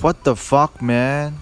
What the fuck, man?